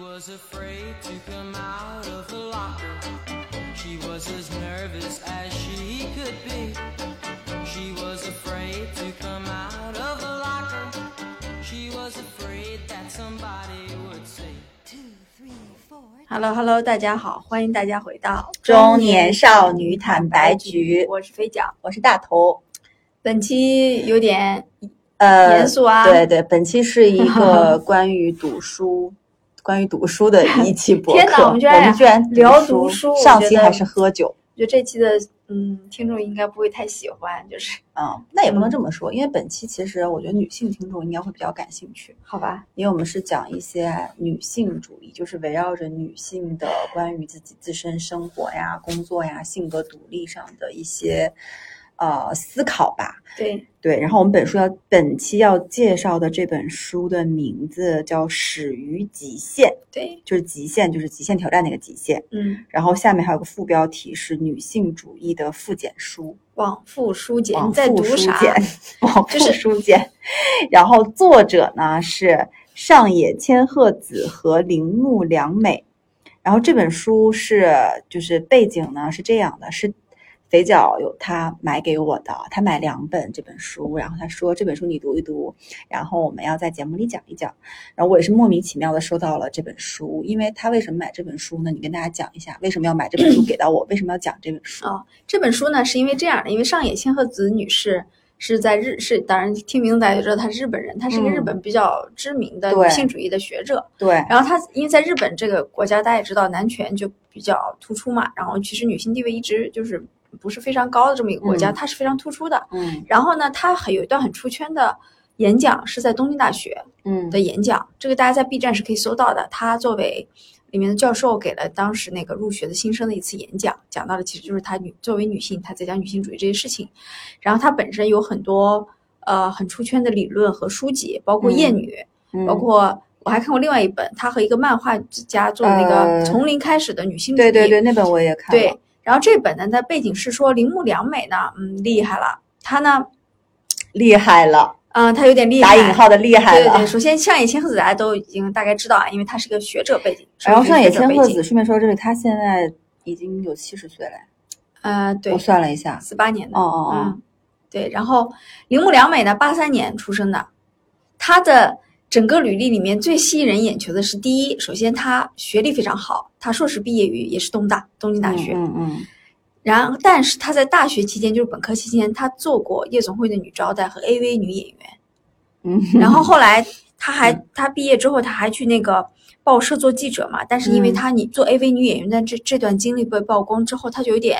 was afraid to come out of the locker. She was as nervous as she could be. She was afraid to come out of the locker. She was afraid that somebody would say. Hello Hello，大家好，欢迎大家回到中年少女坦白局我是飞脚。我是大头。本期有点呃，严肃啊对对，本期是一个关于读书、关于读书的 一期博客。天哪我们居然居然聊读读书上期还是喝酒。我觉得这期的嗯听众应该不会太喜欢，就是嗯，那也不能这么说，因为本期其实我觉得女性听众应该会比较感兴趣，好吧，因为我们是讲一些女性主义，就是围绕着女性的关于自己自身生活呀、工作呀、性格独立上的一些呃思考吧。对，对，然后我们本书要本期要介绍的这本书的名字叫《始于极限》，对，就是极限，就是极限挑战那个极限。嗯，然后下面还有个副标题是女性主义的复检书，往复书简，往你在复书读啥？简，往复就是书简。然后作者呢是上野千鹤子和铃木良美。然后这本书是就是背景呢是这样的，是肥脚有他买给我的，他买两本这本书，然后他说这本书你读一读，然后我们要在节目里讲一讲。然后我也是莫名其妙的收到了这本书，因为他为什么买这本书呢？你跟大家讲一下为什么要买这本书 给到我，为什么要讲这本书？哦，这本书呢是因为这样的，因为上野千鹤子女士是在日是，当然听名字大家就知道她是日本人，她是一个嗯日本比较知名的女性主义的学者。对，然后她因为在日本这个国家，大家也知道男权就比较突出嘛，然后其实女性地位一直就是不是非常高的这么一个国家，嗯她是非常突出的。嗯然后呢，她很有一段很出圈的演讲是在东京大学嗯的演讲，这个大家在 B 站是可以搜到的。她作为里面的教授给了当时那个入学的新生的一次演讲，讲到的其实就是她女作为女性，她在讲女性主义这些事情。然后她本身有很多呃很出圈的理论和书籍，包括《厌女》嗯，包括我还看过另外一本，她和一个漫画家做的那个呃从零开始的女性主义。对对对，那本我也看了。对然后这本呢，它背景是说铃木良美呢，嗯，厉害了，她呢，厉害了，嗯，她有点厉害，打引号的厉害了。对对对，首先上野千鹤子大家都已经大概知道啊，因为她是个学者背景。然后上野千鹤子，顺便说这里，她现在已经有七十岁了。呃，对我，算了一下，四八年的，哦哦哦，嗯，对。然后铃木良美呢，八三年出生的，她的整个履历里面最吸引人眼球的是，第一，首先她学历非常好，她硕士毕业于也是东大东京大学，嗯嗯然后但是她在大学期间，就是本科期间，她做过夜总会的女招待和 AV 女演员。嗯，然后后来他还他毕业之后，他还去那个报社做记者嘛。但是因为嗯他你做 AV 女演员的这这段经历被曝光之后，他就有点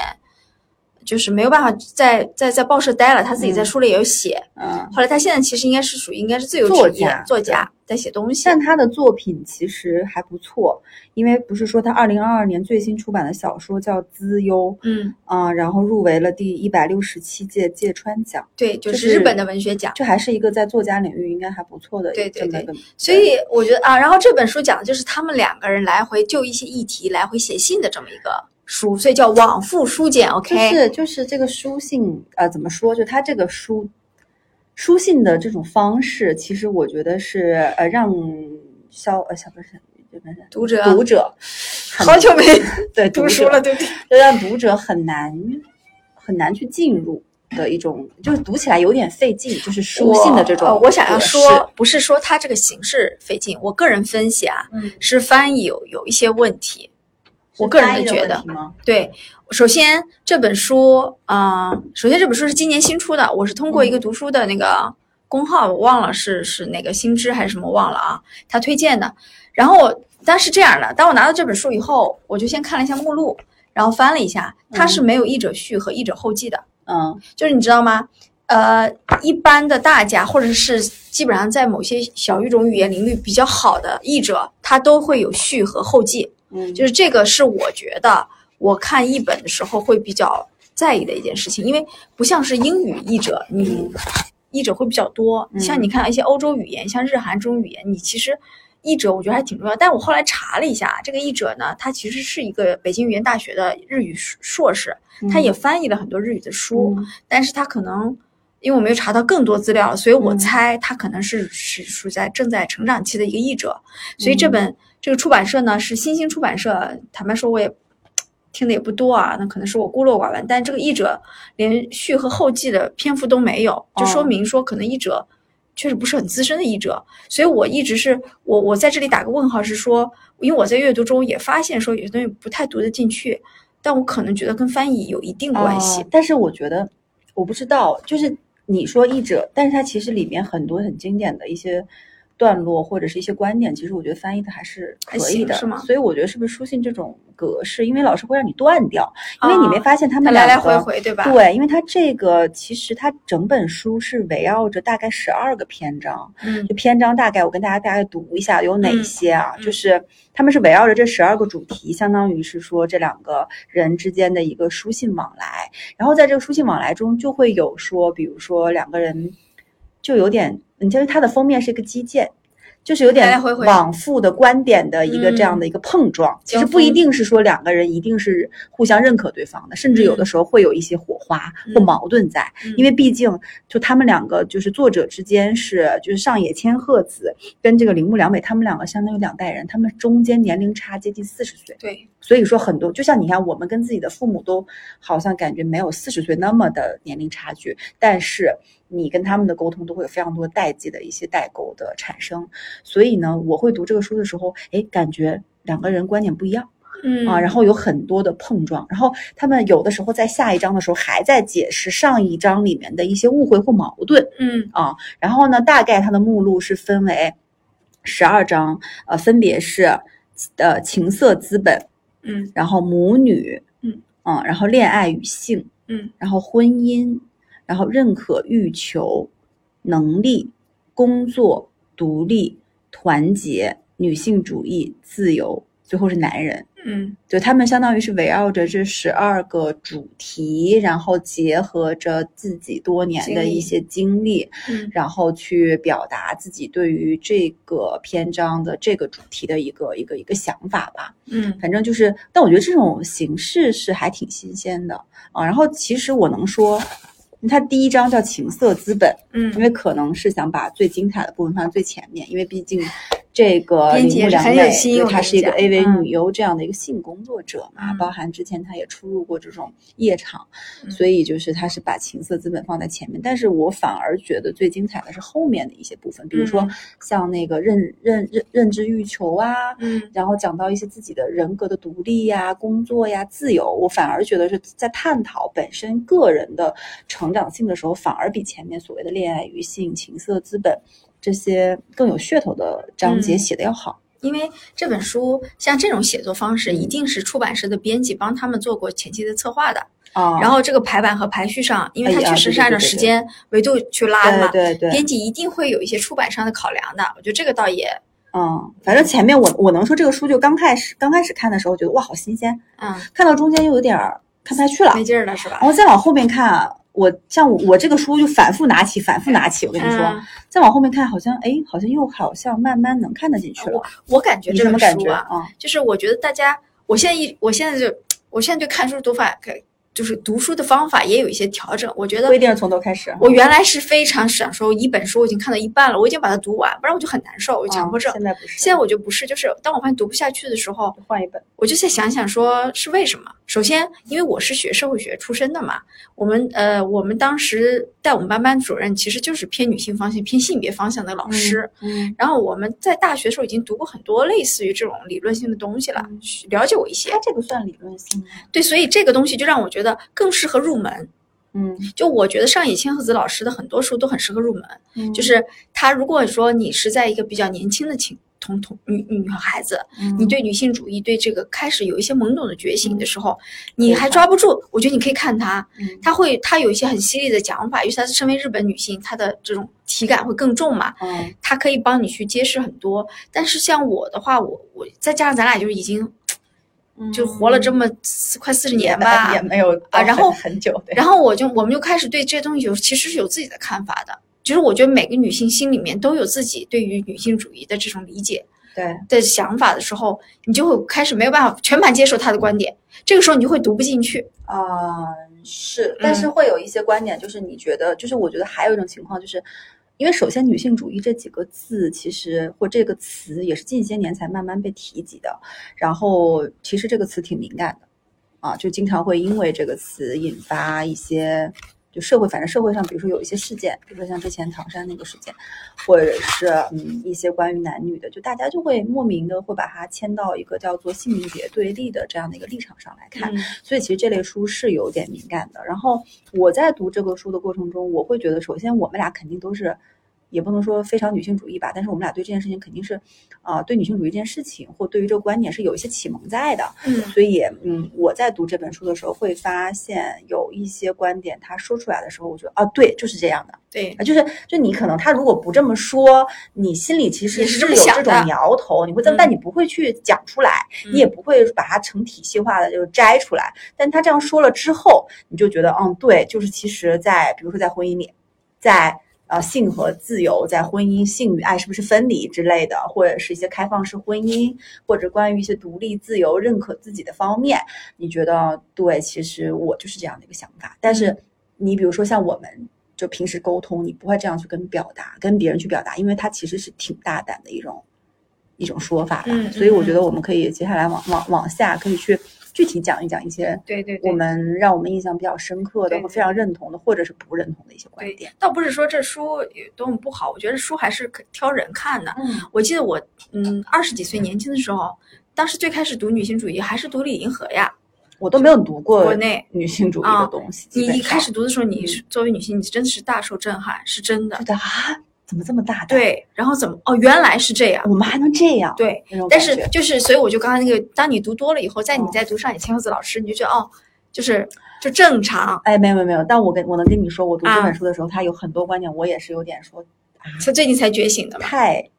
就是没有办法在在在报社待了。他自己在嗯书里也有写。嗯，后来他现在其实应该是属于应该是自由作职业家作家，在写东西。但他的作品其实还不错，因为不是说他二零二二年最新出版的小说叫《资优》，嗯，啊、然后入围了第一百六十七届芥川奖，对，就就是日本的文学奖。这还是一个在作家领域应该还不错的对对对所以我觉得啊，然后这本书讲的就是他们两个人来回就一些议题来回写信的这么一个书，所以叫往复书简。OK，就是就是这个书信，呃，怎么说？就他这个书书信的这种方式，其实我觉得是呃让消呃小不是读者读者好久没 对读书了，，对不对？就让读者很难很难去进入的一种，就是读起来有点费劲，就是书信的这种我,、想要说，不是说它这个形式费劲，我个人分析啊，嗯是翻译有有一些问题。我个人觉得？对，首先这本书，嗯、首先这本书是今年新出的，我是通过一个读书的那个公号，我忘了是是哪个新知还是什么忘了啊，他推荐的。然后我，但是这样的，当我拿到这本书以后，我就先看了一下目录，然后翻了一下，它是没有译者序和译者后记的。嗯就是你知道吗？呃，一般的大家或者是基本上在某些小语种语言领域比较好的译者，他都会有序和后记。嗯，就是这个是我觉得我看译本的时候会比较在意的一件事情，因为不像是英语译者，你译者会比较多。嗯像你看一些欧洲语言，像日韩这种语言，你其实译者我觉得还挺重要。但我后来查了一下，这个译者呢，他其实是一个北京语言大学的日语硕士，他也翻译了很多日语的书，嗯但是他可能。因为我没有查到更多资料，所以我嗯。猜他可能是是处在正在成长期的一个译者，所以这嗯。本这个出版社呢是新兴出版社，坦白说我也听的也不多啊，那可能是我孤陋寡闻，但这个译者连序和后记的篇幅都没有，就说哦。明说可能译者确实不是很资深的译者，所以我一直是我我在这里打个问号，是说，因为我在阅读中也发现说有些东西不太读得进去，但我可能觉得跟翻译有一定关系。啊但是我觉得，我不知道，就是你说译者，但是它其实里面很多很经典的一些段落或者是一些观点，其实我觉得翻译的还是可以的，是吗所以我觉得是不是书信这种格式，因为老师会让你断掉，因为你没啊发现他们来来回回，对吧？对，因为它这个其实它整本书是围绕着大概十二个篇章，嗯就篇章大概我跟大家大概读一下有哪嗯些啊？嗯就是他们是围绕着这十二个主题，相当于是说这两个人之间的一个书信往来。然后在这个书信往来中，就会有说，比如说两个人就有点，你就是它的封面是一个击剑。就是有点往复的观点的一个这样嗯的一个碰撞，其实不一定是说两个人一定是互相认可对方的，甚至有的嗯时候会有一些火花或嗯矛盾在，嗯因为毕竟就他们两个就是作者之间是就是上野千鹤子跟这个铃木良美，他们两个相当于两代人，他们中间年龄差接近四十岁，对，所以说很多就像你看，我们跟自己的父母都好像感觉没有四十岁那么的年龄差距，但是你跟他们的沟通都会有非常多代际的一些代沟的产生，所以呢，我会读这个书的时候，哎，感觉两个人观点不一样。嗯啊，然后有很多的碰撞，然后他们有的时候在下一章的时候还在解释上一章里面的一些误会或矛盾嗯啊。然后呢，大概它的目录是分为十二章，呃，分别是呃情色资本，嗯然后母女，嗯啊，然后恋爱与性，嗯然后婚姻，然后认可欲求、能力、工作、独立、团结、女性主义、自由，最后是男人。嗯就他们相当于是围绕着这十二个主题，然后结合着自己多年的一些经历，嗯然后去表达自己对于这个篇章的这个主题的一个一个一个想法吧。嗯反正就是，但我觉得这种形式是还挺新鲜的啊。然后其实我能说，它第一章叫情色资本，嗯。因嗯，为可能是想把最精彩的部分放在最前面，因为毕竟这个铃编辑也是木良美，很有心对她是一个 AV 嗯。女优这样的一个性工作者嘛，嗯。包含之前她也出入过这种夜场，嗯。所以就是她是把情色资本放在前面，但是我反而觉得最精彩的是后面的一些部分，比如说嗯。像那个认认认认知欲求啊，嗯。然后讲到一些自己的人格的独立呀、工作呀、自由，我反而觉得是在探讨本身个人的成长性的时候，反而比前面所谓的恋爱与性、情色资本这些更有噱头的章节嗯写的要好。因为这本书像这种写作方式，嗯一定是出版社的编辑帮他们做过前期的策划的。啊然后这个排版和排序上，因为它确实是按照时间维度去拉的嘛，对对对，编辑一定会有一些出版商的考量的。我觉得这个倒也，嗯，反正前面我我能说这个书就刚开始刚开始看的时候觉得哇好新鲜，嗯，看到中间又有点儿看不下去了，没劲儿了是吧然？后再往后面看啊，我像我我这个书就反复拿起反复拿起，我跟你说，嗯再往后面看好像哎好像又好像慢慢能看得进去了。我感觉这你什么感觉本书啊，啊？就是我觉得大家，我现在一，我现在就，我现在就看书读法，就是读书的方法也有一些调整。我觉得不一定是从头开始。我原来是非常享受一本书，我已经看到一半了，我已经把它读完，不然我就很难受，我有强迫症。嗯现在不是，现在我就不是，就是当我发现读不下去的时候，换一本。我就在想想说是为什么。首先，因为我是学社会学出身的嘛，我们呃，我们当时带我们班班主任其实就是偏女性方向、偏性别方向的老师。嗯然后我们在大学的时候已经读过很多类似于这种理论性的东西了，嗯了解我一些它。这个算理论性吗？对，所以这个东西就让我觉得更适合入门。嗯，就我觉得上野千鹤子老师的很多书都很适合入门，嗯。就是他如果说你是在一个比较年轻的情同同女女孩子，你对女性主义对这个开始有一些懵懂的觉醒的时候，你还抓不住，我觉得你可以看他，嗯。他会他有一些很犀利的讲法，因为她是身为日本女性，她的这种体感会更重嘛，嗯。它可以帮你去揭示很多。但是像我的话，我我再加上咱俩就是已经嗯就活了这么四快四十年吧，也没有啊然后很很久对。然后我就我们就开始对这些东西有其实是有自己的看法的。就是我觉得每个女性心里面都有自己对于女性主义的这种理解对，的想法的时候，你就会开始没有办法全盘接受她的观点，这个时候你就会读不进去。啊，是，但是会有一些观点，就是你觉得，就是我觉得还有一种情况，就是因为首先女性主义这几个字，其实或这个词也是近些年才慢慢被提及的，然后其实这个词挺敏感的，啊，就经常会因为这个词引发一些。就社会，反正社会上，比如说有一些事件，比如说像之前唐山那个事件，或者是嗯一些关于男女的，就大家就会莫名的会把它牵到一个叫做性别对立的这样的一个立场上来看，所以其实这类书是有点敏感的。然后我在读这个书的过程中，我会觉得，首先我们俩肯定都是。也不能说非常女性主义吧，但是我们俩对这件事情肯定是，啊，对女性主义这件事情或对于这个观点是有一些启蒙在的。嗯，所以嗯，我在读这本书的时候会发现有一些观点，他说出来的时候，我觉得啊，对，就是这样的。对啊，就是就你可能他如果不这么说，你心里其实是有这种苗头，你会这么，但你不会去讲出来，你也不会把它成体系化的就摘出来。但他这样说了之后，你就觉得嗯，对，就是其实，在比如说在婚姻里，在。呃，性和自由在婚姻，性与爱是不是分离之类的，或者是一些开放式婚姻，或者关于一些独立、自由、认可自己的方面，你觉得对？其实我就是这样的一个想法。但是你比如说像我们就平时沟通，你不会这样去跟表达，跟别人去表达，因为它其实是挺大胆的一种一种说法的。所以我觉得我们可以接下来往往往下可以去。具体讲一讲一些，对对，我们让我们印象比较深刻的，或非常认同的，或者是不认同的一些观点。倒不是说这书有多么不好，我觉得书还是可挑人看的。嗯，我记得我嗯二十几岁年轻的时候，当时最开始读女性主义还是读李银河呀，我都没有读过国内女性主义的东西。你一开始读的时候，你是作为女性，你真的是大受震撼，是真的。觉得啊。怎么这么大胆？对，然后怎么哦，原来是这样，我们还能这样？对，但是就是，所以我就刚才那个，当你读多了以后，在你在读上野千鹤子老师，你就觉得哦，就是就正常。哎，没有没有没有，但我跟我能跟你说，我读这本书的时候，他有很多观点，我也是有点说，他最近才觉醒的，太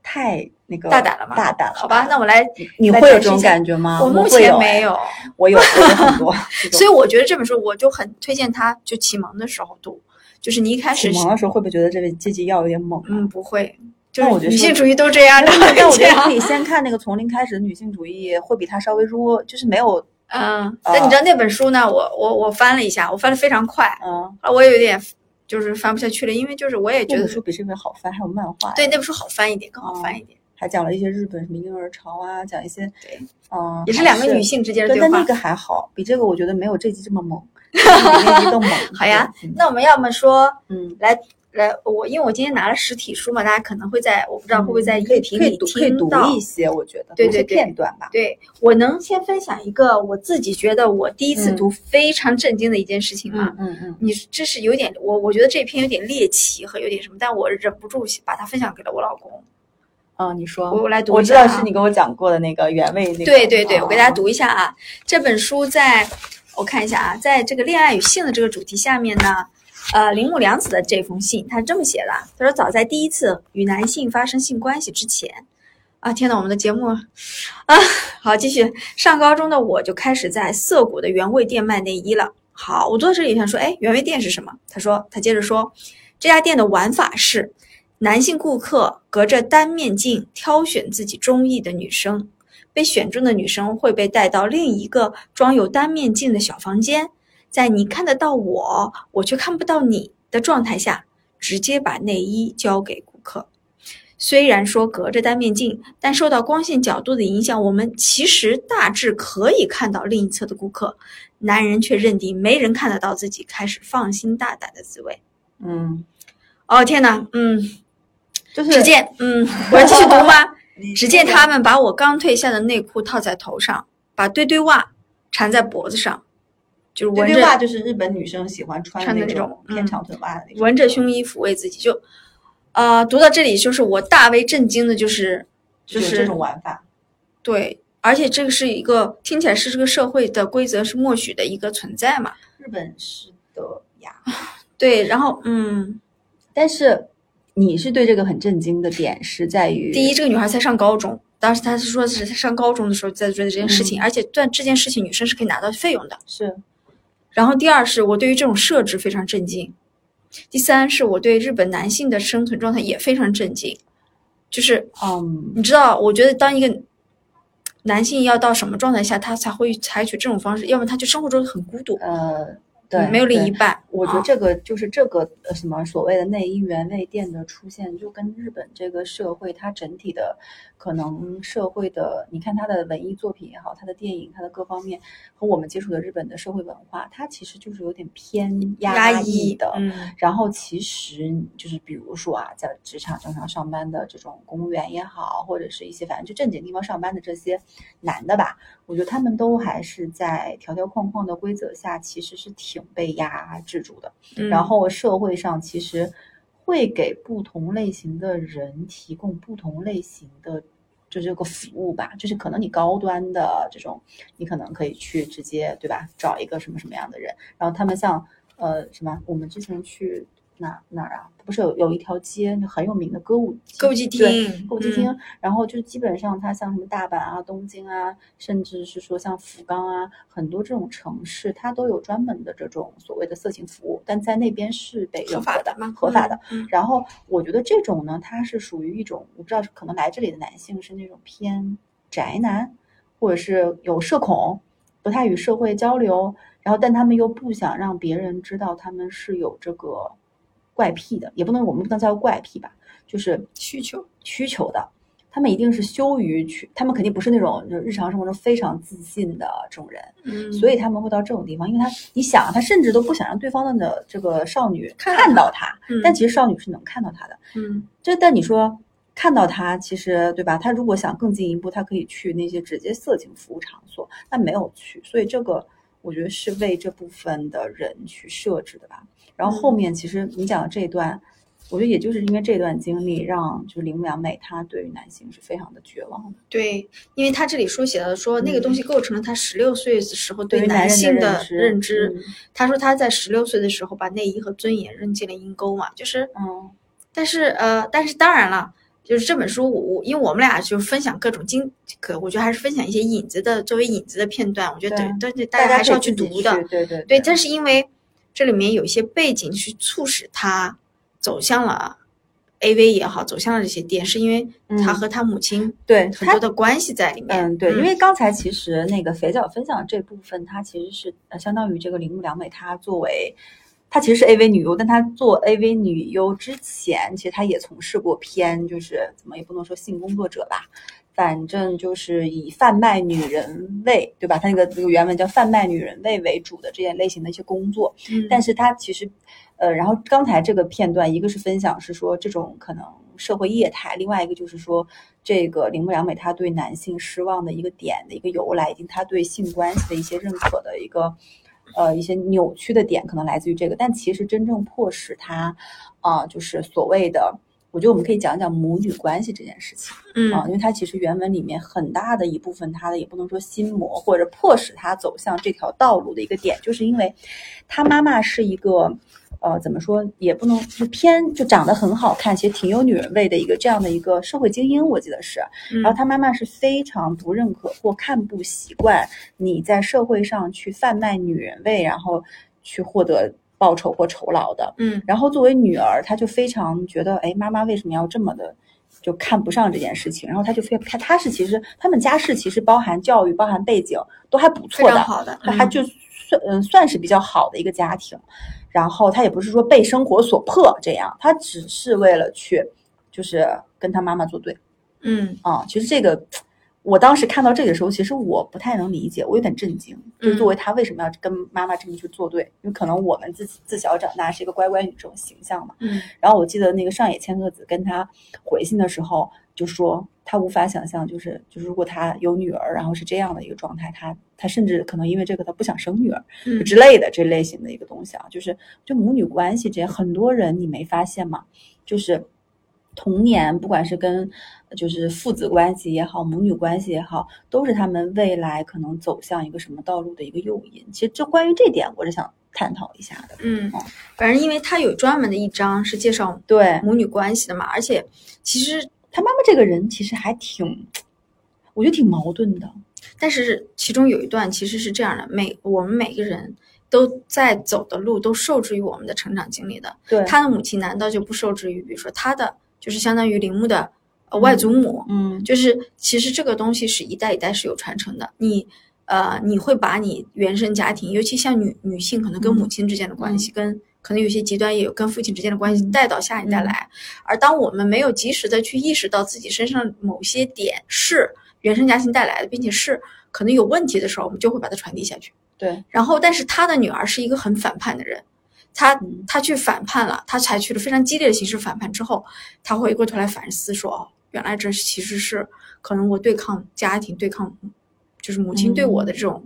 太那个大胆了吗？大胆了，好吧，那我来，你会有这种感觉吗？我目前没有，我有，我有很多，所以我觉得这本书我就很推荐他，就启蒙的时候读。就是你一开始忙的时候，会不会觉得这位阶级要有点猛？嗯，不会。就是女性主义都这样的。但我觉得可以先看那个从零开始的女性主义，会比它稍微弱，就是没有。嗯。但你知道那本书呢？我我我翻了一下，我翻的非常快。嗯。啊，我也有点就是翻不下去了，因为就是我也觉得书比这本好翻，还有漫画。对，那本书好翻一点，更好翻一点。还讲了一些日本什么婴儿潮啊，讲一些对，嗯，也是两个女性之间的对话。但那个还好，比这个我觉得没有这集这么猛。好呀，那我们要么说，嗯，来来，我因为我今天拿了实体书嘛，大家可能会在，我不知道会不会在音频里听到一些，我觉得对对片段吧。对我能先分享一个我自己觉得我第一次读非常震惊的一件事情吗？嗯嗯，你这是有点我我觉得这篇有点猎奇和有点什么，但我忍不住把它分享给了我老公。啊，你说，我来读我知道是你跟我讲过的那个原味那个。对对对，我给大家读一下啊，这本书在。我看一下啊，在这个恋爱与性的这个主题下面呢，呃，铃木良子的这封信，他是这么写的：他说，早在第一次与男性发生性关系之前，啊，天呐，我们的节目啊，好，继续。上高中的我就开始在涩谷的原味店卖内衣了。好，我坐在这里想说，哎，原味店是什么？他说，他接着说，这家店的玩法是，男性顾客隔着单面镜挑选自己中意的女生。被选中的女生会被带到另一个装有单面镜的小房间，在你看得到我，我却看不到你的状态下，直接把内衣交给顾客。虽然说隔着单面镜，但受到光线角度的影响，我们其实大致可以看到另一侧的顾客。男人却认定没人看得到自己，开始放心大胆的自慰。嗯，哦天哪，嗯，就是只见，嗯，我要继续读吗？只见他们把我刚褪下的内裤套在头上，把堆堆袜缠在脖子上，就是堆堆袜，就是日本女生喜欢穿的那种偏长腿袜的那种。纹着胸衣抚慰自己，就，呃，读到这里就是我大为震惊的，就是就是这种玩法。对，而且这个是一个听起来是这个社会的规则是默许的一个存在嘛？日本是的呀。对，然后嗯，但是。你是对这个很震惊的点是在于，第一，这个女孩才上高中，当时她是说是她上高中的时候在做的这件事情，而且但这件事情女生是可以拿到费用的。是，然后第二是我对于这种设置非常震惊，第三是我对日本男性的生存状态也非常震惊，就是嗯，你知道，我觉得当一个男性要到什么状态下他才会采取这种方式，要么他就生活中很孤独。呃，对没有另一半。啊我觉得这个就是这个呃什么所谓的内衣原味店的出现，就跟日本这个社会它整体的可能社会的，你看它的文艺作品也好，它的电影，它的各方面和我们接触的日本的社会文化，它其实就是有点偏压抑的。嗯然后其实就是比如说啊，在职场正常上班的这种公务员也好，或者是一些反正就正经地方上班的这些男的吧，我觉得他们都还是在条条框框的规则下，其实是挺被压制住的。嗯然后社会上其实会给不同类型的人提供不同类型的。就这个服务吧，就是可能你高端的这种，你可能可以去直接对吧，找一个什么什么样的人，然后他们像呃什么，我们之前去哪哪儿啊？不是有有一条街很有名的歌舞歌舞伎对町歌舞伎厅，嗯然后就是基本上它像什么大阪啊、东京啊，甚至是说像福冈啊，很多这种城市，它都有专门的这种所谓的色情服务，但在那边是被合法的？合法的。然后我觉得这种呢，它是属于一种，我不知道可能来这里的男性是那种偏宅男，或者是有社恐，不太与社会交流，然后但他们又不想让别人知道他们是有这个怪癖的，也不能我们不能叫怪癖吧，就是需求需求的。他们一定是羞于去，他们肯定不是那种就日常生活中非常自信的这种人，嗯，所以他们会到这种地方，因为他你想，他甚至都不想让对方的这个少女看看到他，嗯但其实少女是能看到他的。嗯这但你说看到他，其实对吧？他如果想更进一步，他可以去那些直接色情服务场所，但没有去，所以这个我觉得是为这部分的人去设置的吧。然后后面其实你讲的这一段，我觉得也就是因为这段经历，让就是铃木良美她对于男性是非常的绝望的。对，因为她这里书写的说那个东西构成了她十六岁的时候对男男性的认知她。嗯说她在十六岁的时候把内衣和尊严扔进了阴沟嘛，就是嗯但是呃，但是当然了，就是这本书我我因为我们俩就分享各种经，可我觉得还是分享一些影子的作为影子的片段，我觉得对对对，大家还是要去读的。对对对，但是因为这里面有一些背景去促使他走向了 AV 也好，走向了这些店，是因为他嗯和他母亲对很多的关系在里面。嗯，对，因为刚才其实那个肥皂分享这部分，它其实是呃相当于这个铃木良美，她作为她其实是 AV 女优，但她做 AV 女优之前，其实她也从事过偏，就是怎么也不能说性工作者吧，反正就是以贩卖女人味，对吧？他那个那个原文叫贩卖女人味为主的这些类型的一些工作，嗯，但是他其实，呃，然后刚才这个片段，一个是分享是说这种可能社会业态，另外一个就是说这个铃木良美她对男性失望的一个点的一个由来，以及她对性关系的一些认可的一个呃一些扭曲的点，可能来自于这个。但其实真正迫使她啊、就是所谓的。我觉得我们可以讲讲母女关系这件事情嗯啊，因为它其实原文里面很大的一部分，它的也不能说心魔或者迫使他走向这条道路的一个点，就是因为他妈妈是一个，呃，怎么说也不能就偏就长得很好看，其实挺有女人味的一个这样的一个社会精英，我记得是。嗯然后他妈妈是非常不认可或看不习惯你在社会上去贩卖女人味，然后去获得报酬或酬劳的。嗯然后作为女儿，她就非常觉得，哎，妈妈为什么要这么的就看不上这件事情？然后她就非她她是其实他们家世其实包含教育、包含背景都还不错的，好的，嗯她还就算嗯算是比较好的一个家庭。然后她也不是说被生活所迫这样，她只是为了去就是跟她妈妈作对。嗯啊、其实这个，我当时看到这个时候，其实我不太能理解，我有点震惊，就是作为他为什么要跟妈妈这么去作对？因为可能我们自己自小长大是一个乖乖女这种形象嘛。嗯然后我记得那个上野千鹤子跟他回信的时候，就说他无法想象，就是就是如果他有女儿，然后是这样的一个状态，他他甚至可能因为这个他不想生女儿，嗯之类的这类型的一个东西啊，就是就母女关系这些，很多人你没发现吗？就是童年，不管是跟就是父子关系也好，母女关系也好，都是他们未来可能走向一个什么道路的一个诱因。其实这关于这点，我是想探讨一下的。嗯，反正因为他有专门的一章是介绍对母女关系的嘛，而且其实他妈妈这个人其实还挺，我觉得挺矛盾的。但是其中有一段其实是这样的，每我们每个人都在走的路都受制于我们的成长经历的。对他的母亲难道就不受制于，比如说他的就是相当于铃木的呃外祖母，嗯就是其实这个东西是一代一代是有传承的。你呃，你会把你原生家庭，尤其像女女性，可能跟母亲之间的关系，跟可能有些极端也有跟父亲之间的关系带到下一代来。而当我们没有及时的去意识到自己身上某些点是原生家庭带来的，并且是可能有问题的时候，我们就会把它传递下去。对，然后，但是他的女儿是一个很反叛的人，他嗯他去反叛了，他采取了非常激烈的形式反叛之后，他回过头来反思说，哦，原来这其实是可能我对抗家庭、对抗就是母亲对我的这种、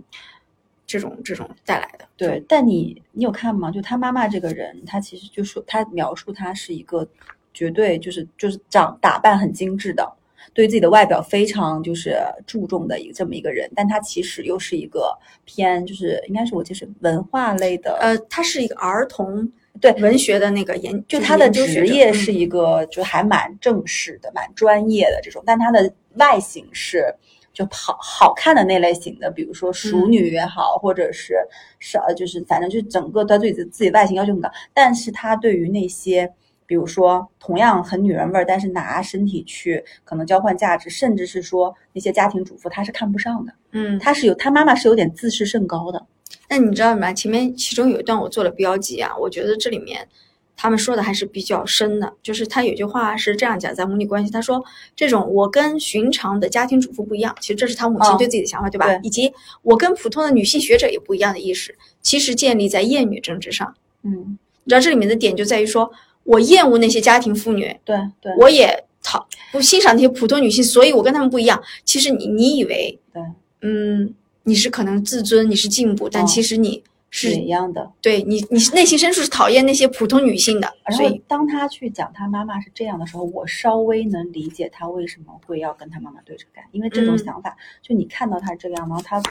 这种这种带来的。对，但你你有看吗？就他妈妈这个人，他其实就说他描述他是一个绝对就是就是长打扮很精致的，对自己的外表非常就是注重的一个这么一个人，但他其实又是一个偏就是应该是我就是文化类的，呃，他是一个儿童对文学的那个研，就他的职业是。一个就还蛮正式的、蛮专业的这种，但他的外形是就好好看的那类型的，比如说淑嗯。女也好，或者是是呃就是反正就整个他对自己自己外形要求很高，但是他对于那些。比如说，同样很女人味儿，但是拿身体去可能交换价值，甚至是说那些家庭主妇，她是看不上的。嗯，她是有她妈妈是有点自视甚高的。那你知道吗？前面其中有一段我做了标记啊，我觉得这里面他们说的还是比较深的。就是他有句话是这样讲，在母女关系，他说这种我跟寻常的家庭主妇不一样，其实这是他母亲哦对自己的想法，对吧？对以及我跟普通的女性学者也不一样的意识，其实建立在厌女政治上。嗯，你知道这里面的点就在于说，我厌恶那些家庭妇女，对对，我也讨不欣赏那些普通女性，所以我跟她们不一样。其实你你以为，对，嗯，你是可能自尊，你是进步，但哦其实你是是一样的。对你，你内心深处是讨厌那些普通女性的，然后所以当他去讲他妈妈是这样的时候，我稍微能理解他为什么会要跟他妈妈对着干，因为这种嗯想法，就你看到他这样，然后他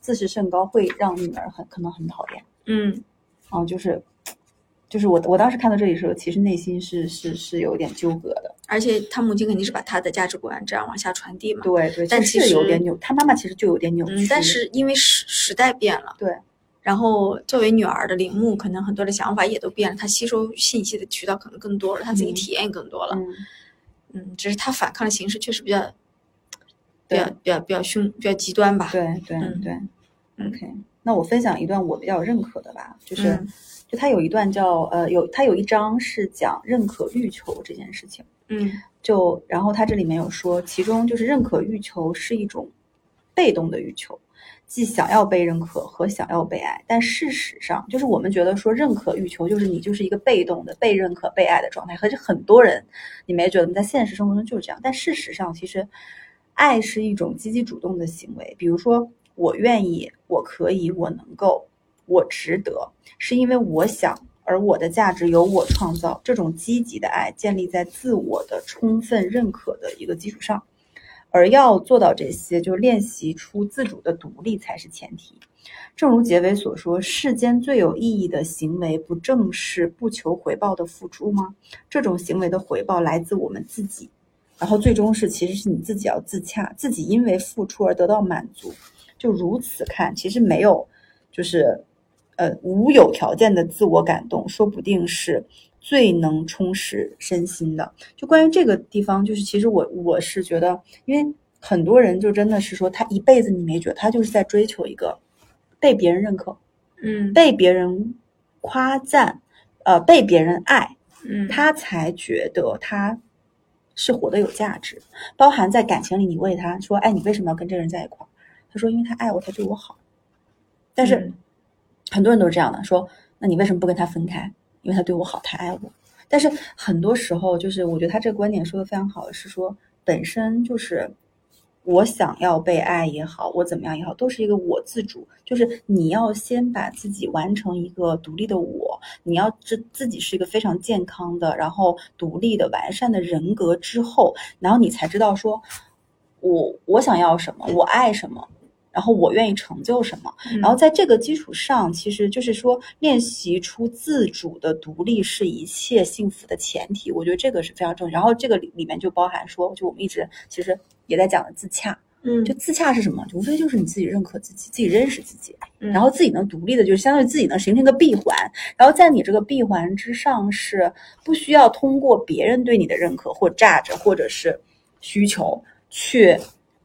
自视甚高，会让女儿很可能很讨厌。嗯，然后就是，就是我我当时看到这里的时候，其实内心是是是有点纠葛的。而且他母亲肯定是把他的价值观这样往下传递嘛，对对，但其实有点扭，他妈妈其实就有点扭曲。嗯，但是因为时时代变了，对，然后作为女儿的铃木，可能很多的想法也都变了，她吸收信息的渠道可能更多了，她自己嗯体验也更多了，嗯，嗯，只是她反抗的形式确实比较。比较比较比较凶，比较极端吧。对对嗯对嗯，OK。那我分享一段我比较认可的吧，就是、嗯就他有一段叫呃有他有一章是讲认可欲求这件事情。嗯就然后他这里面有说，其中就是认可欲求是一种被动的欲求，既想要被认可和想要被爱。但事实上，就是我们觉得说认可欲求就是你就是一个被动的被认可、被爱的状态，可是很多人你没觉得在现实生活中就是这样。但事实上，其实爱是一种积极主动的行为，比如说我愿意，我可以，我能够，我值得，是因为我想。而我的价值由我创造，这种积极的爱建立在自我的充分认可的一个基础上，而要做到这些，就练习出自主的独立才是前提。正如结尾所说，世间最有意义的行为，不正是不求回报的付出吗？这种行为的回报来自我们自己，然后最终是其实是你自己要自洽，自己因为付出而得到满足。就如此看，其实没有，就是。呃，无有条件的自我感动，说不定是最能充实身心的。就关于这个地方，就是其实我我是觉得，因为很多人就真的是说，他一辈子你没觉得他就是在追求一个被别人认可、嗯被别人夸赞、呃被别人爱，嗯，他才觉得他是活得有价值。包含在感情里，你问他说：“哎，你为什么要跟这个人在一块儿？”他说：“因为他爱我，他对我好。”但是。很多人都是这样的，说，那你为什么不跟他分开？因为他对我好，他爱我。但是很多时候，就是我觉得他这个观点说的非常好，是说本身就是我想要被爱也好，我怎么样也好，都是一个我自主，就是你要先把自己完成一个独立的我，你要自自己是一个非常健康的，然后独立的、完善的人格之后，然后你才知道说，我我想要什么，我爱什么。然后我愿意成就什么，嗯然后在这个基础上，其实就是说练习出自主的独立是一切幸福的前提。我觉得这个是非常重要。然后这个里里面就包含说，就我们一直其实也在讲的自洽。嗯就自洽是什么？无非就是你自己认可自己，自己认识自己，嗯然后自己能独立的，就是相当于自己能形成一个闭环。然后在你这个闭环之上，是不需要通过别人对你的认可或价值或者是需求去，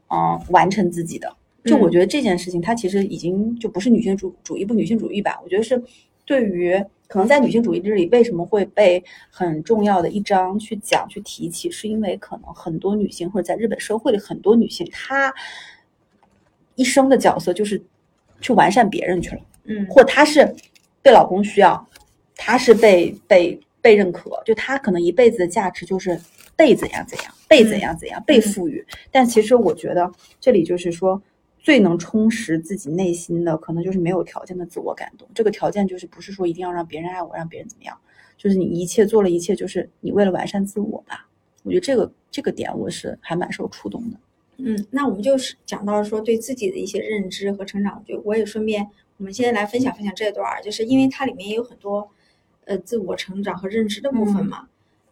嗯、完成自己的。就我嗯觉得这件事情，它其实已经就不是女性主主义不女性主义吧，我觉得是对于可能在女性主义这里为什么会被很重要的一章去讲去提起，是因为可能很多女性或者在日本社会里很多女性，她一生的角色就是去完善别人去了。嗯或她是被老公需要，她是被被被认可，就她可能一辈子的价值就是被怎样怎样，被怎样怎样，被赋予。但其实我觉得这里就是说，最能充实自己内心的，可能就是没有条件的自我感动。这个条件就是不是说一定要让别人爱我，让别人怎么样，就是你一切做了一切，就是你为了完善自我吧。我觉得这个这个点我是还蛮受触动的。嗯，那我们就是讲到说对自己的一些认知和成长，就我也顺便，我们现在来分享分享这段儿，就是因为它里面也有很多呃自我成长和认知的部分嗯嘛。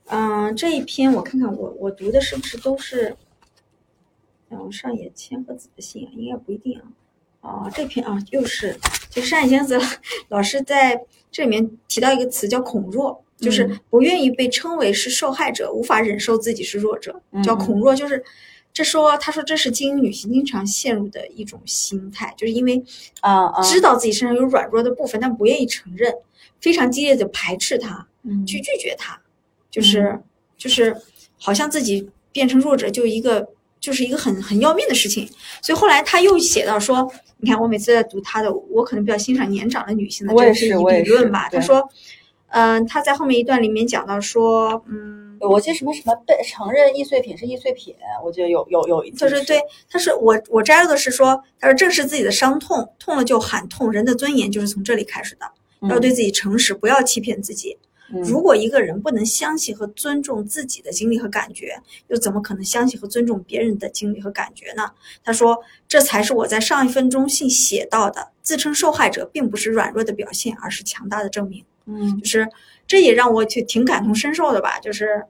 嗯、这一篇我看看我我读的是不是都是，嗯、上野千鹤子的信啊，应该不一定啊。啊，这篇啊又是，就上野千鹤子 老师在这里面提到一个词叫恐弱，就是嗯不愿意被称为是受害者，无法忍受自己是弱者，叫嗯恐弱，就是。这说，他说这是精英女性经常陷入的一种心态，就是因为啊啊，知道自己身上有软弱的部分，但不愿意承认，非常激烈的排斥它，嗯去拒绝它，就是、就是好像自己变成弱者就一个就是一个很很要命的事情。所以后来他又写到说，你看我每次在读他的，我可能比较欣赏年长的女性的这些是我也是理论吧。他说，嗯、他在后面一段里面讲到说，嗯。我记得什么什么被承认易碎品是易碎品，我记得有有有就是对，他是我我摘录的是说，他说正视自己的伤痛，痛了就喊痛，人的尊严就是从这里开始的，要对自己诚实，不要欺骗自己。嗯如果一个人不能相信和尊重自己的经历和感觉，又怎么可能相信和尊重别人的经历和感觉呢？他说，这才是我在上一分钟信写到的，自称受害者并不是软弱的表现，而是强大的证明。嗯就是这也让我挺挺感同身受的吧，就是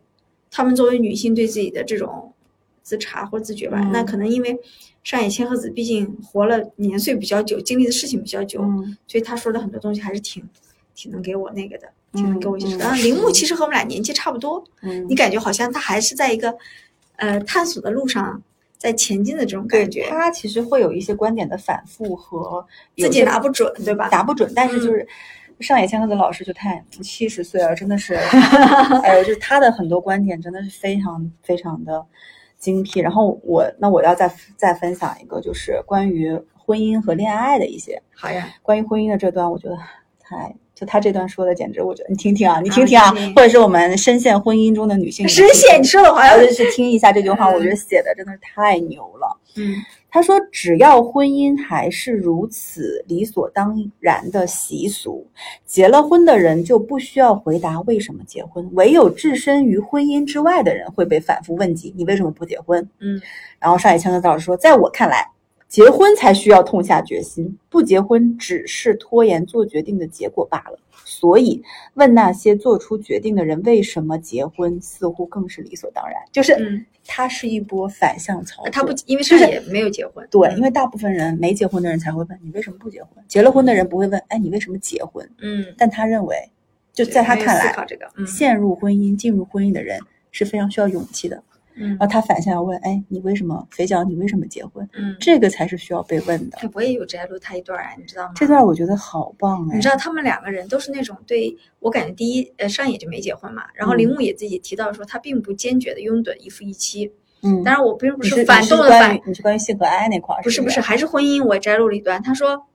他们作为女性对自己的这种自查或自觉吧，嗯那可能因为上野千鹤子毕竟活了年岁比较久，经历的事情比较久，嗯所以她说的很多东西还是挺挺能给我那个的，挺能给我一些。然，铃木其实和我们俩年纪差不多，嗯你感觉好像他还是在一个呃探索的路上在前进的这种感觉，他其实会有一些观点的反复和自己拿不准，对吧？拿不准，但是嗯就是上野千鹤子老师就太七十岁了，真的是，哎呦，就是他的很多观点真的是非常非常的精辟。然后我那我要再再分享一个，就是关于婚姻和恋爱的一些好呀，关于婚姻的这段，我觉得太就他这段说的简直，我觉得你听听啊，你听听啊，或者是我们深陷婚姻中的女性，深陷，你说的好像或者是听一下这句话，嗯我觉得写的真的是太牛了。嗯他说：“只要婚姻还是如此理所当然的习俗，结了婚的人就不需要回答为什么结婚，唯有置身于婚姻之外的人会被反复问及你为什么不结婚。”嗯然后上野千鹤子老师说：“在我看来，结婚才需要痛下决心，不结婚只是拖延做决定的结果罢了。所以，问那些做出决定的人为什么结婚，似乎更是理所当然。就是，嗯，它是一波反向操作。他不因为就是上野没有结婚，对，嗯因为大部分人没结婚的人才会问你为什么不结婚，结了婚的人不会问，哎，你为什么结婚？嗯，但他认为，就在他看来，这个，嗯陷入婚姻、进入婚姻的人是非常需要勇气的。嗯然后他反向要问，哎，你为什么肥脚？你为什么结婚？嗯，这个才是需要被问的。哎，我也有摘录他一段啊，你知道吗？这段我觉得好棒哎！你知道他们两个人都是那种对我感觉第一，呃，上野就没结婚嘛，然后嗯铃木也自己提到说他并不坚决的拥趸一夫一妻，嗯，当然我并不是反动的反，你是关于性和爱那块儿，不不是不是，还是婚姻，我摘录了一段，他说，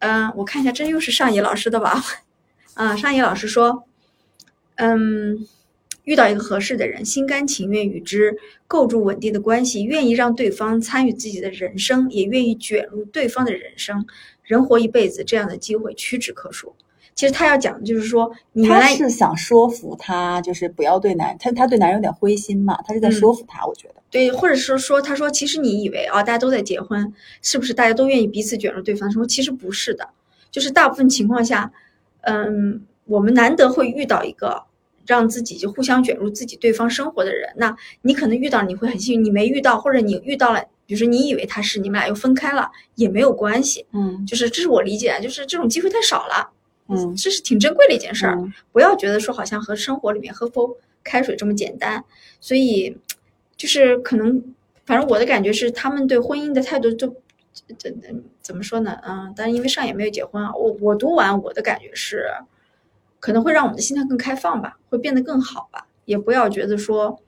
嗯、我看一下，这又是上野老师的吧？啊，上野老师说，嗯，遇到一个合适的人，心甘情愿与之构筑稳定的关系，愿意让对方参与自己的人生，也愿意卷入对方的人生，人活一辈子，这样的机会屈指可数。其实他要讲的就是说，你原他来是想说服他，就是不要对男他他对男人有点灰心嘛，他是在嗯说服他，我觉得。对，或者是说，他说，其实你以为啊，大家都在结婚，是不是大家都愿意彼此卷入对方的生活？其实不是的，就是大部分情况下，嗯，我们难得会遇到一个让自己就互相卷入自己对方生活的人。那你可能遇到，你会很幸运；你没遇到，或者你遇到了，比如说你以为他是，你们俩又分开了，也没有关系。嗯就是这是我理解啊，就是这种机会太少了，嗯这是挺珍贵的一件事儿。嗯不要觉得说好像和生活里面喝口开水这么简单，所以就是可能，反正我的感觉是，他们对婚姻的态度就这这怎么说呢？嗯，但是因为上也没有结婚啊，我我读完我的感觉是，可能会让我们的心态更开放吧，会变得更好吧，也不要觉得说，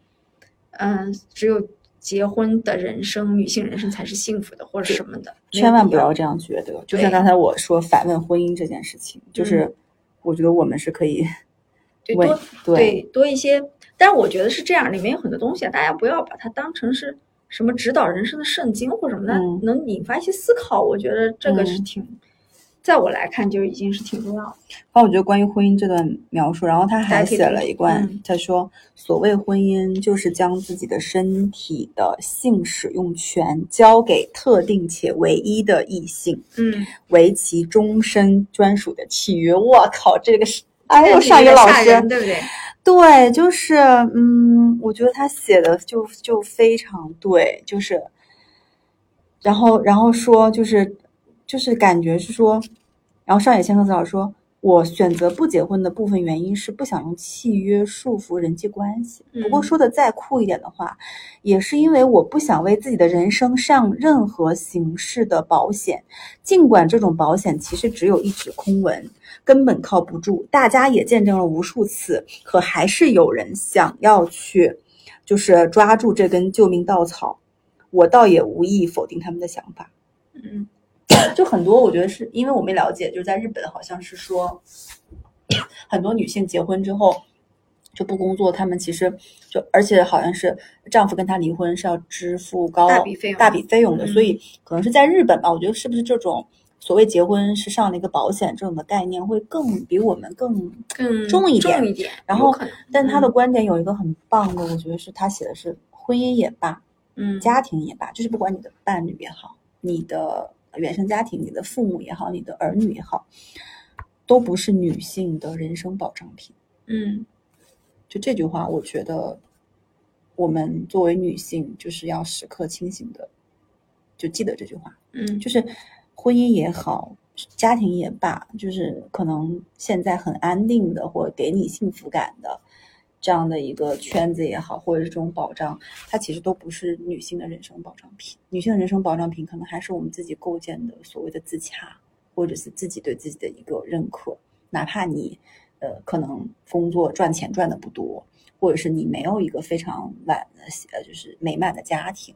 嗯，只有结婚的人生，女性人生才是幸福的或者什么的，千万不要这样觉得。就像刚才我说反问婚姻这件事情，就是我觉得我们是可以为对 多对多一些。但是我觉得是这样，里面有很多东西啊，大家不要把它当成是什么指导人生的圣经或什么的，嗯能引发一些思考。我觉得这个是嗯挺，在我来看就已经是挺重要的。然后我觉得关于婚姻这段描述，然后他还写了一段嗯，他说所谓婚姻就是将自己的身体的性使用权交给特定且唯一的异性，嗯，为其终身专属的契约。我靠，这个是，哎呦，这上一个老师，对不对？对，就是，嗯，我觉得他写的就就非常对，就是，然后然后说就是就是感觉是说，然后上野千鹤子老师说，我选择不结婚的部分原因是不想用契约束缚人际关系。不过嗯说的再酷一点的话，也是因为我不想为自己的人生上任何形式的保险，尽管这种保险其实只有一纸空文。根本靠不住，大家也见证了无数次，可还是有人想要去，就是抓住这根救命稻草。我倒也无意否定他们的想法，嗯就很多我觉得是因为我没了解，就是在日本好像是说，很多女性结婚之后就不工作，她们其实就而且好像是丈夫跟她离婚是要支付高大笔费用大笔费用的，嗯所以可能是在日本吧，我觉得是不是这种所谓结婚是上了一个保险这种的概念会更比我们更更重一点重一点。然后但他的嗯观点有一个很棒的，我觉得是他写的是婚姻也罢，嗯家庭也罢，就是不管你的伴侣也好，你的原生家庭、你的父母也好，你的儿女也好，都不是女性的人生保障品。嗯就这句话，我觉得我们作为女性，就是要时刻清醒的，就记得这句话。嗯就是婚姻也好，家庭也罢，就是可能现在很安定的或给你幸福感的这样的一个圈子也好，或者是这种保障，它其实都不是女性的人生保障品。女性的人生保障品可能还是我们自己构建的所谓的自洽，或者是自己对自己的一个认可，哪怕你呃可能工作赚钱赚的不多，或者是你没有一个非常完呃就是美满的家庭。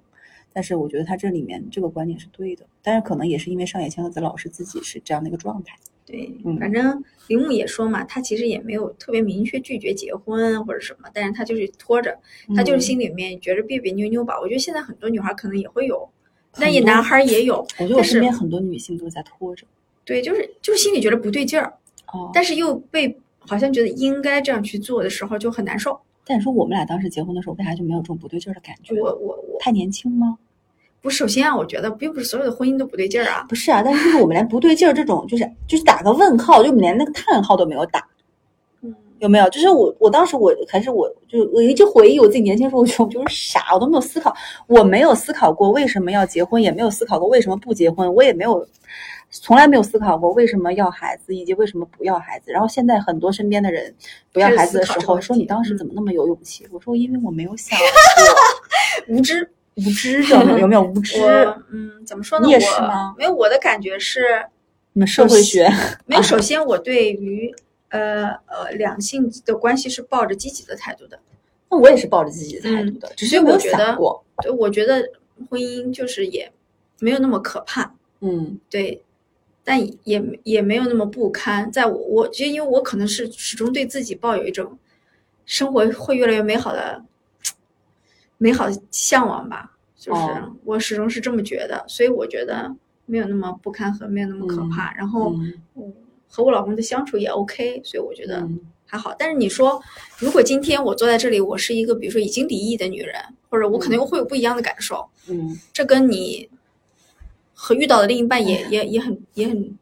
但是我觉得他这里面这个观点是对的，但是可能也是因为上野千鹤子老师自己是这样的一个状态。对嗯，反正铃木也说嘛，他其实也没有特别明确拒绝结婚或者什么，但是他就是拖着，他就是嗯心里面觉着别别扭扭吧。我觉得现在很多女孩可能也会有，很多那也男孩也有，我觉得我身边很多女性都在拖着。对，就是就是心里觉得不对劲儿，哦，但是又被好像觉得应该这样去做的时候就很难受。但你说我们俩当时结婚的时候，为啥就没有这种不对劲儿的感觉？我我我太年轻吗？不，首先啊，我觉得并不是所有的婚姻都不对劲儿啊。不是啊，但是就是我们连不对劲儿这种，就是就是打个问号，就我们连那个叹号都没有打，嗯，有没有？就是我我当时我还是我就我一直回忆我自己年轻时候，我就我就是傻，我都没有思考，我没有思考过为什么要结婚，也没有思考过为什么不结婚，我也没有从来没有思考过为什么要孩子，以及为什么不要孩子。然后现在很多身边的人不要孩子的时候，说你当时嗯怎么那么有勇气？我说因为我没有想 过，无知。无知 有没有有没有无知？嗯，怎么说呢？你也是我吗没有，我的感觉是你们社会学没有。首先，我对于呃呃两性的关系是抱着积极的态度的。那我也是抱着积极的态度的，只是我觉得想过。对，我觉得婚姻就是也没有那么可怕，嗯对，但也也没有那么不堪。在我我觉得，因为我可能是始终对自己抱有一种生活会越来越美好的美好的向往吧，就是哦我始终是这么觉得，所以我觉得没有那么不堪和没有那么可怕。然后嗯嗯和我老公的相处也 OK，所以我觉得嗯还好。但是你说，如果今天我坐在这里，我是一个比如说已经离异的女人，或者我可能会有不一样的感受，嗯这跟你和遇到的另一半也也也很也很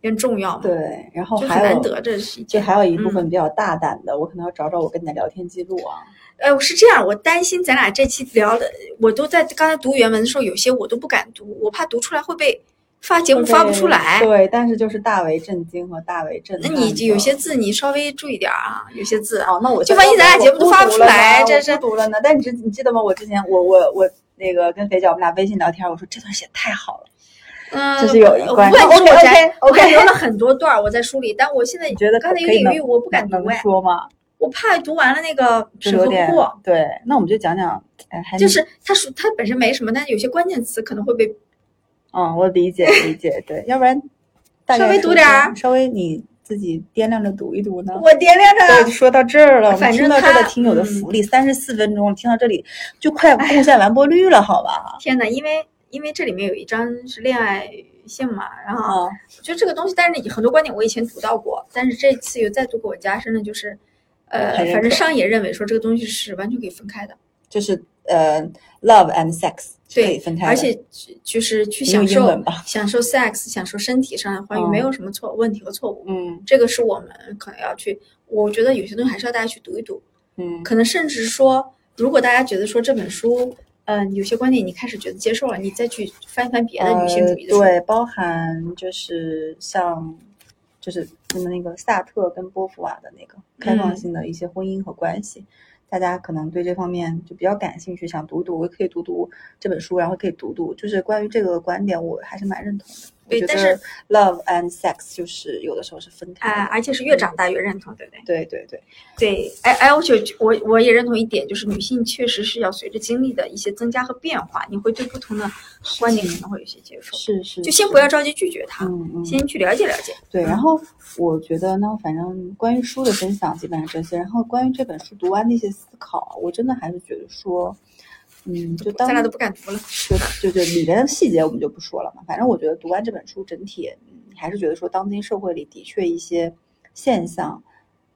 也很重要嘛，，对，然后还有难得，这是一。就还有一部嗯分比较大胆的，我可能要找找我跟你的聊天记录啊。呃，是这样，我担心咱俩这期聊的，我都在刚才读原文的时候，有些我都不敢读，我怕读出来会被发节目发不出来。对，但是就是大为震惊和大为震那撼的。你有些字你稍微注意点儿啊，有些字。哦，那我就万一咱俩节目都发不出来这是不读了呢。但你知你记得吗？我之前我我我那个跟肥姐我们俩微信聊天，我说这段写得太好了，嗯，就是有一关我我摘我还留了很多段我在书里，但我现在觉得刚才有可以能隐喻，我不敢读说吗？我怕读完了那个审核不过。对，那我们就讲讲，哎，还就是它属它本身没什么，但是有些关键词可能会被嗯，我理解理解，对，要不然大概稍微读点儿稍微你自己掂量着读一读呢。我掂量对，着。说到这儿了，我们听到这儿的他听友的嗯福利，三十四分钟，听到这里就快贡献完播率了，好吧？天呐，因为因为这里面有一章是恋爱性嘛，然后啊，我觉得这个东西，但是很多观点我以前读到过，但是这次又再读给我加深了，就是呃，反正上野认为说这个东西是完全可以分开的，就是呃，love and sex 对分开，而且就是去享受享受 sex，享受身体上的欢愉，嗯没有什么错问题和错误。嗯。这个是我们可能要去，我觉得有些东西还是要大家去读一读，嗯。可能甚至说，如果大家觉得说这本书，嗯、有些观点你开始觉得接受了，你再去翻一翻别的女性主义的书，呃、对，包含就是像就是那么那个萨特跟波伏娃的那个开放嗯。性的一些婚姻和关系。大家可能对这方面就比较感兴趣，想读读，也可以读读这本书，然后可以读读，就是关于这个观点，我还是蛮认同的。对但是 love and sex 就是有的时候是分开的。哎，而且是越长大越认同，对不对？对对对，对，哎哎，我就我我也认同一点，就是女性确实是要随着经历的一些增加和变化，你会对不同的观点可能会有些接受，是是，就先不要着急拒绝它，嗯嗯，先去了解了解。对，然嗯后我觉得呢，反正关于书的分享基本上这些，然后关于这本书读完的一些思考，我真的还是觉得说，嗯，就当咱俩都不敢读了。就就就里边的细节我们就不说了嘛。反正我觉得读完这本书，整体嗯还是觉得说，当今社会里的确一些现象，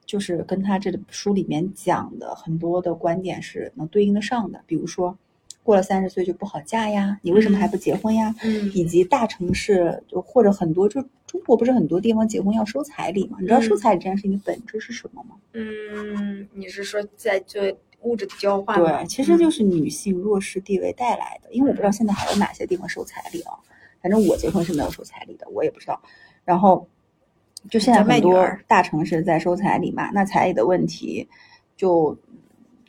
就是跟他这本书里面讲的很多的观点是能对应得上的。比如说，过了三十岁就不好嫁呀，你为什么还不结婚呀？嗯以及大城市就或者很多就中国不是很多地方结婚要收彩礼嘛？你知道嗯收彩礼这件事情的本质是什么吗？嗯，你是说在做物质的交换？对，其实就嗯是女性弱势地位带来的。因为我不知道现在还有哪些地方收彩礼啊，反正我结婚是没有收彩礼的，我也不知道。然后就现在很多大城市在收彩礼嘛，那彩礼的问题就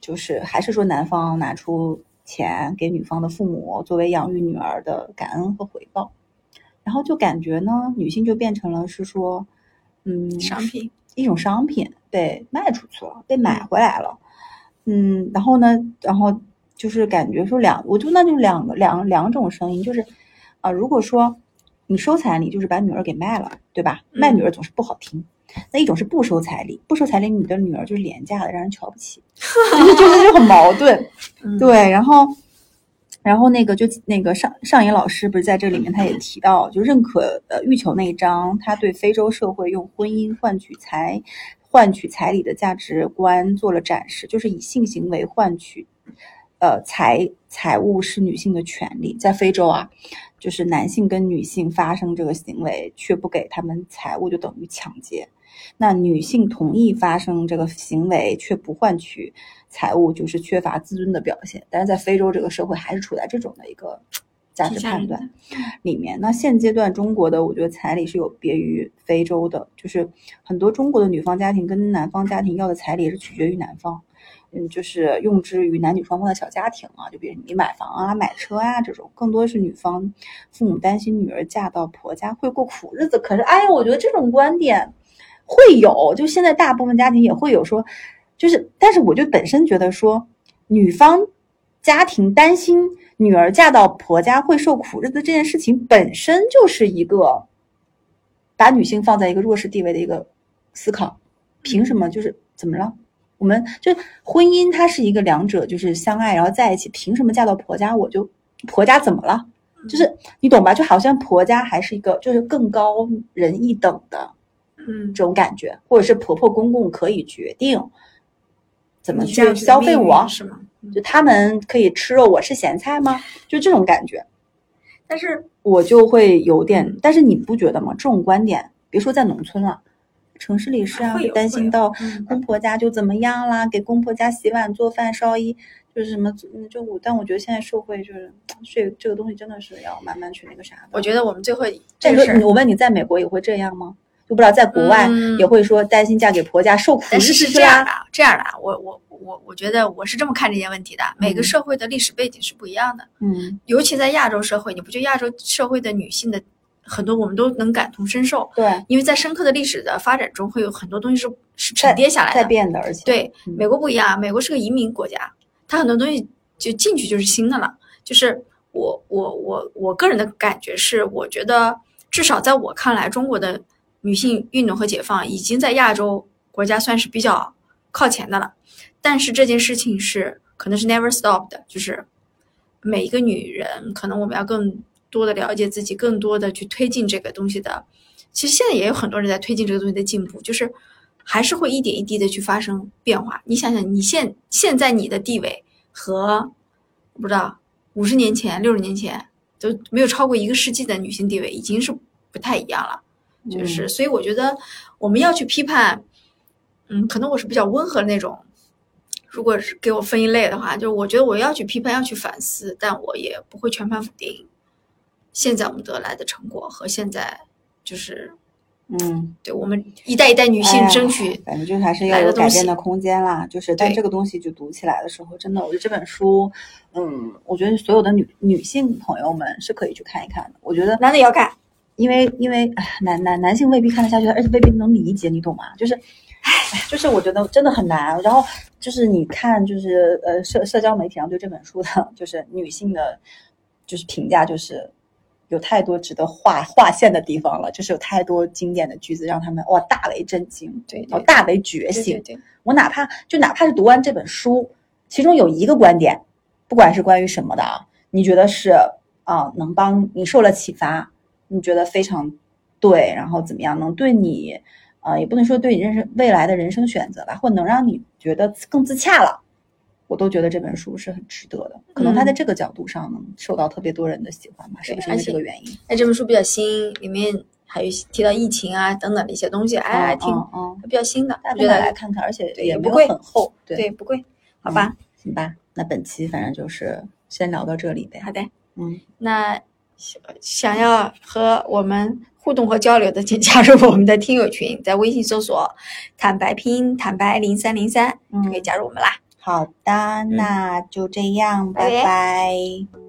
就是还是说男方拿出钱给女方的父母作为养育女儿的感恩和回报，然后就感觉呢，女性就变成了是说，嗯，商品。一种商品被卖出去了，被买回来了。嗯，然后呢，然后就是感觉说两，我就那就两个两两种声音，就是啊、如果说你收彩礼，就是把女儿给卖了，对吧？嗯卖女儿总是不好听。那一种是不收彩礼，不收彩礼，你的女儿就是廉价的，让人瞧不起，就是就是就很矛盾。嗯，对，然后，然后那个就那个上上野老师不是在这里面他也提到，就认可呃欲求那一章，他对非洲社会用婚姻换取财换取彩礼的价值观做了展示，就是以性行为换取呃财财物是女性的权利，在非洲啊，就是男性跟女性发生这个行为却不给他们财物，就等于抢劫。那女性同意发生这个行为却不换取财物，就是缺乏自尊的表现。但是在非洲这个社会还是处在这种的一个价值判断里面。那现阶段中国的，我觉得彩礼是有别于非洲的，就是很多中国的女方家庭跟男方家庭要的彩礼是取决于男方。嗯，就是用之于男女双方的小家庭啊，就比如你买房啊、买车啊这种，更多是女方父母担心女儿嫁到婆家会过苦日子。可是，哎呀，我觉得这种观点会有，就现在大部分家庭也会有说，就是，但是我就本身觉得说，女方家庭担心女儿嫁到婆家会受苦日子这件事情本身就是一个把女性放在一个弱势地位的一个思考。凭什么？就是怎么了？我们就婚姻，它是一个两者就是相爱，然后在一起，凭什么嫁到婆家我就婆家怎么了？就是你懂吧？就好像婆家还是一个就是更高人一等的嗯，这种感觉，或者是婆婆公公可以决定怎么去消费我，是吗？嗯就他们可以吃肉，我吃咸菜吗？就这种感觉，但是我就会有点。但是你不觉得吗？这种观点，别说在农村了，城市里是啊，会担心到嗯公婆家就怎么样啦，给公婆家洗碗做饭烧衣，就是什么，嗯就我。但我觉得现在社会就是这这个东西真的是要慢慢去那个啥的。我觉得我们最会这这个我问你，在美国也会这样吗？就不知道在国外嗯也会说担心嫁给婆家受苦但是这样的，这样的啊，我我我我觉得我是这么看这些问题的。每个嗯社会的历史背景是不一样的，嗯尤其在亚洲社会，你不觉得亚洲社会的女性的很多我们都能感同身受，对，因为在深刻的历史的发展中，会有很多东西是是沉淀下来的。在变的，而且对，嗯美国不一样，美国是个移民国家，它很多东西就进去就是新的了。就是我我我我个人的感觉是，我觉得至少在我看来，中国的女性运动和解放已经在亚洲国家算是比较靠前的了。但是这件事情是可能是 never stop 的，就是每一个女人，可能我们要更多的了解自己，更多的去推进这个东西的。其实现在也有很多人在推进这个东西的进步，就是还是会一点一滴的去发生变化。你想想，你现现在你的地位和不知道五十年前、六十年前都没有超过一个世纪的女性地位，已经是不太一样了。就是，所以我觉得我们要去批判，嗯，可能我是比较温和的那种。如果是给我分一类的话，就是我觉得我要去批判，要去反思，但我也不会全盘否定现在我们得来的成果和现在就是嗯，对我们一代一代女哎性争取。反正就是还是要有改变的空间啦。就是，但对这个东西就读起来的时候，真的，我觉得这本书，嗯，我觉得所有的女女性朋友们是可以去看一看的。我觉得男的也要看，因为因为哎男男男性未必看得下去，而且未必能理解，你懂吗？就是，哎，就是我觉得真的很难。然后就是你看，就是呃社社交媒体上对这本书的，就是女性的，就是评价，就是有太多值得划划线的地方了，就是有太多经典的句子让他们哇大为震惊，对大为觉醒对。对，我哪怕就哪怕是读完这本书，其中有一个观点，不管是关于什么的啊，你觉得是啊、能帮你受了启发，你觉得非常对，然后怎么样能对你，呃，也不能说对你人生未来的人生选择吧，或能让你觉得更自洽了，我都觉得这本书是很值得的。可能他在嗯这个角度上能受到特别多人的喜欢吧，是不是因为这个原因？哎，这本书比较新，里面还有提到疫情啊等等的一些东西，哎，还挺嗯嗯，比较新的，大家觉得来看看，而且也不贵很厚，对对不贵，好吧？行吧，那本期反正就是先聊到这里呗。好的，嗯，那想想要和我们互动和交流的，请加入我们的听友群，在微信搜索“坦白拼音坦白零三零三”，就可以加入我们啦。好的，那就这样，拜拜。拜